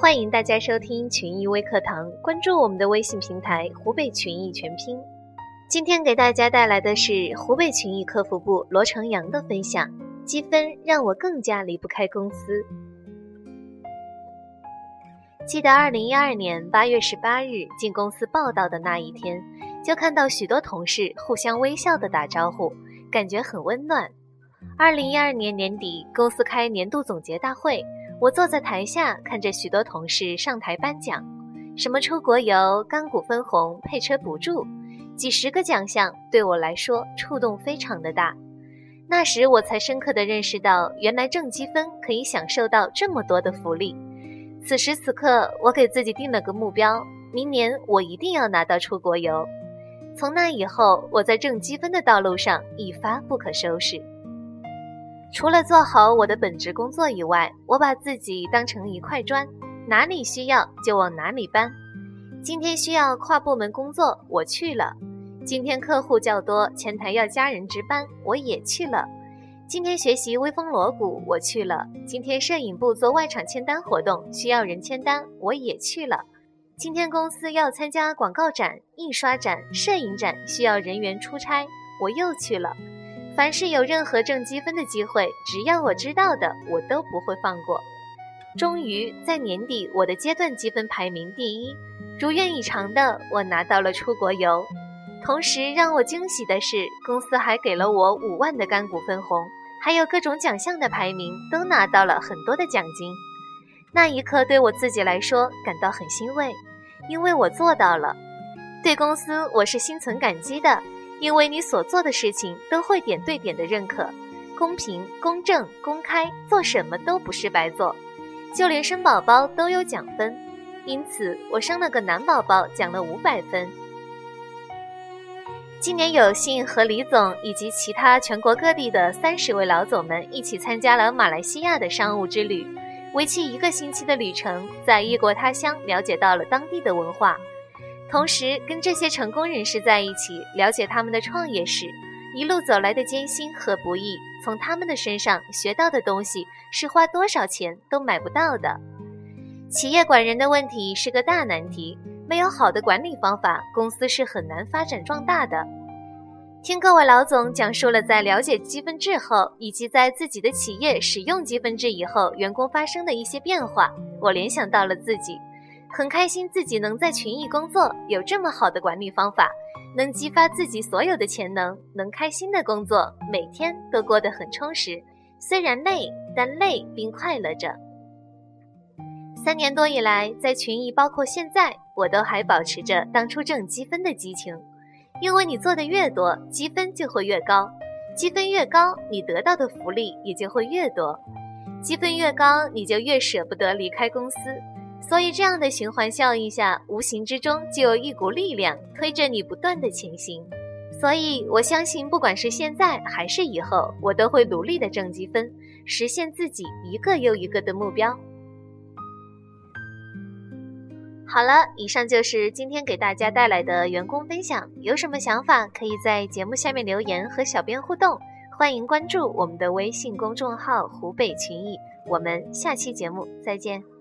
欢迎大家收听群益微课堂，关注我们的微信平台“湖北群益全拼”。今天给大家带来的是湖北群益客服部罗成阳的分享：积分让我更加离不开公司。记得二零一二年八月十八日进公司报道的那一天，就看到许多同事互相微笑的打招呼，感觉很温暖。二零一二年年底，公司开年度总结大会，我坐在台下看着许多同事上台颁奖，什么出国游、干股分红、配车补助，几十个奖项，对我来说触动非常的大。那时我才深刻的认识到，原来挣积分可以享受到这么多的福利。此时此刻，我给自己定了个目标，明年我一定要拿到出国游。从那以后，我在挣积分的道路上一发不可收拾。除了做好我的本职工作以外，我把自己当成一块砖，哪里需要就往哪里搬。今天需要跨部门工作，我去了；今天客户较多，前台要加人值班，我也去了。今天学习微风锣鼓，我去了；今天摄影部做外场签单活动，需要人签单，我也去了；今天公司要参加广告展、印刷展、摄影展，需要人员出差，我又去了。凡是有任何挣积分的机会，只要我知道的，我都不会放过。终于在年底，我的阶段积分排名第一，如愿以偿的，我拿到了出国游。同时让我惊喜的是，公司还给了我五万的干股分红。还有各种奖项的排名都拿到了很多的奖金，那一刻对我自己来说感到很欣慰，因为我做到了。对公司我是心存感激的，因为你所做的事情都会点对点的认可，公平、公正、公开，做什么都不是白做，就连生宝宝都有奖分，因此我生了个男宝宝，奖了五百分。今年有幸和李总以及其他全国各地的三十位老总们一起参加了马来西亚的商务之旅，为期一个星期的旅程，在异国他乡了解到了当地的文化，同时跟这些成功人士在一起，了解他们的创业史，一路走来的艰辛和不易，从他们的身上学到的东西是花多少钱都买不到的。企业管人的问题是个大难题。没有好的管理方法，公司是很难发展壮大的。听各位老总讲述了在了解积分制后，以及在自己的企业使用积分制以后，员工发生的一些变化，我联想到了自己，很开心自己能在群益工作，有这么好的管理方法，能激发自己所有的潜能，能开心的工作，每天都过得很充实。虽然累，但累并快乐着。三年多以来，在群益，包括现在，我都还保持着当初挣积分的激情。因为你做的越多，积分就会越高，积分越高，你得到的福利也就会越多，积分越高，你就越舍不得离开公司。所以，这样的循环效应下，无形之中就有一股力量推着你不断的前行。所以，我相信，不管是现在还是以后，我都会努力的挣积分，实现自己一个又一个的目标。好了，以上就是今天给大家带来的员工分享。有什么想法，可以在节目下面留言和小编互动。欢迎关注我们的微信公众号“湖北群益”。我们下期节目再见。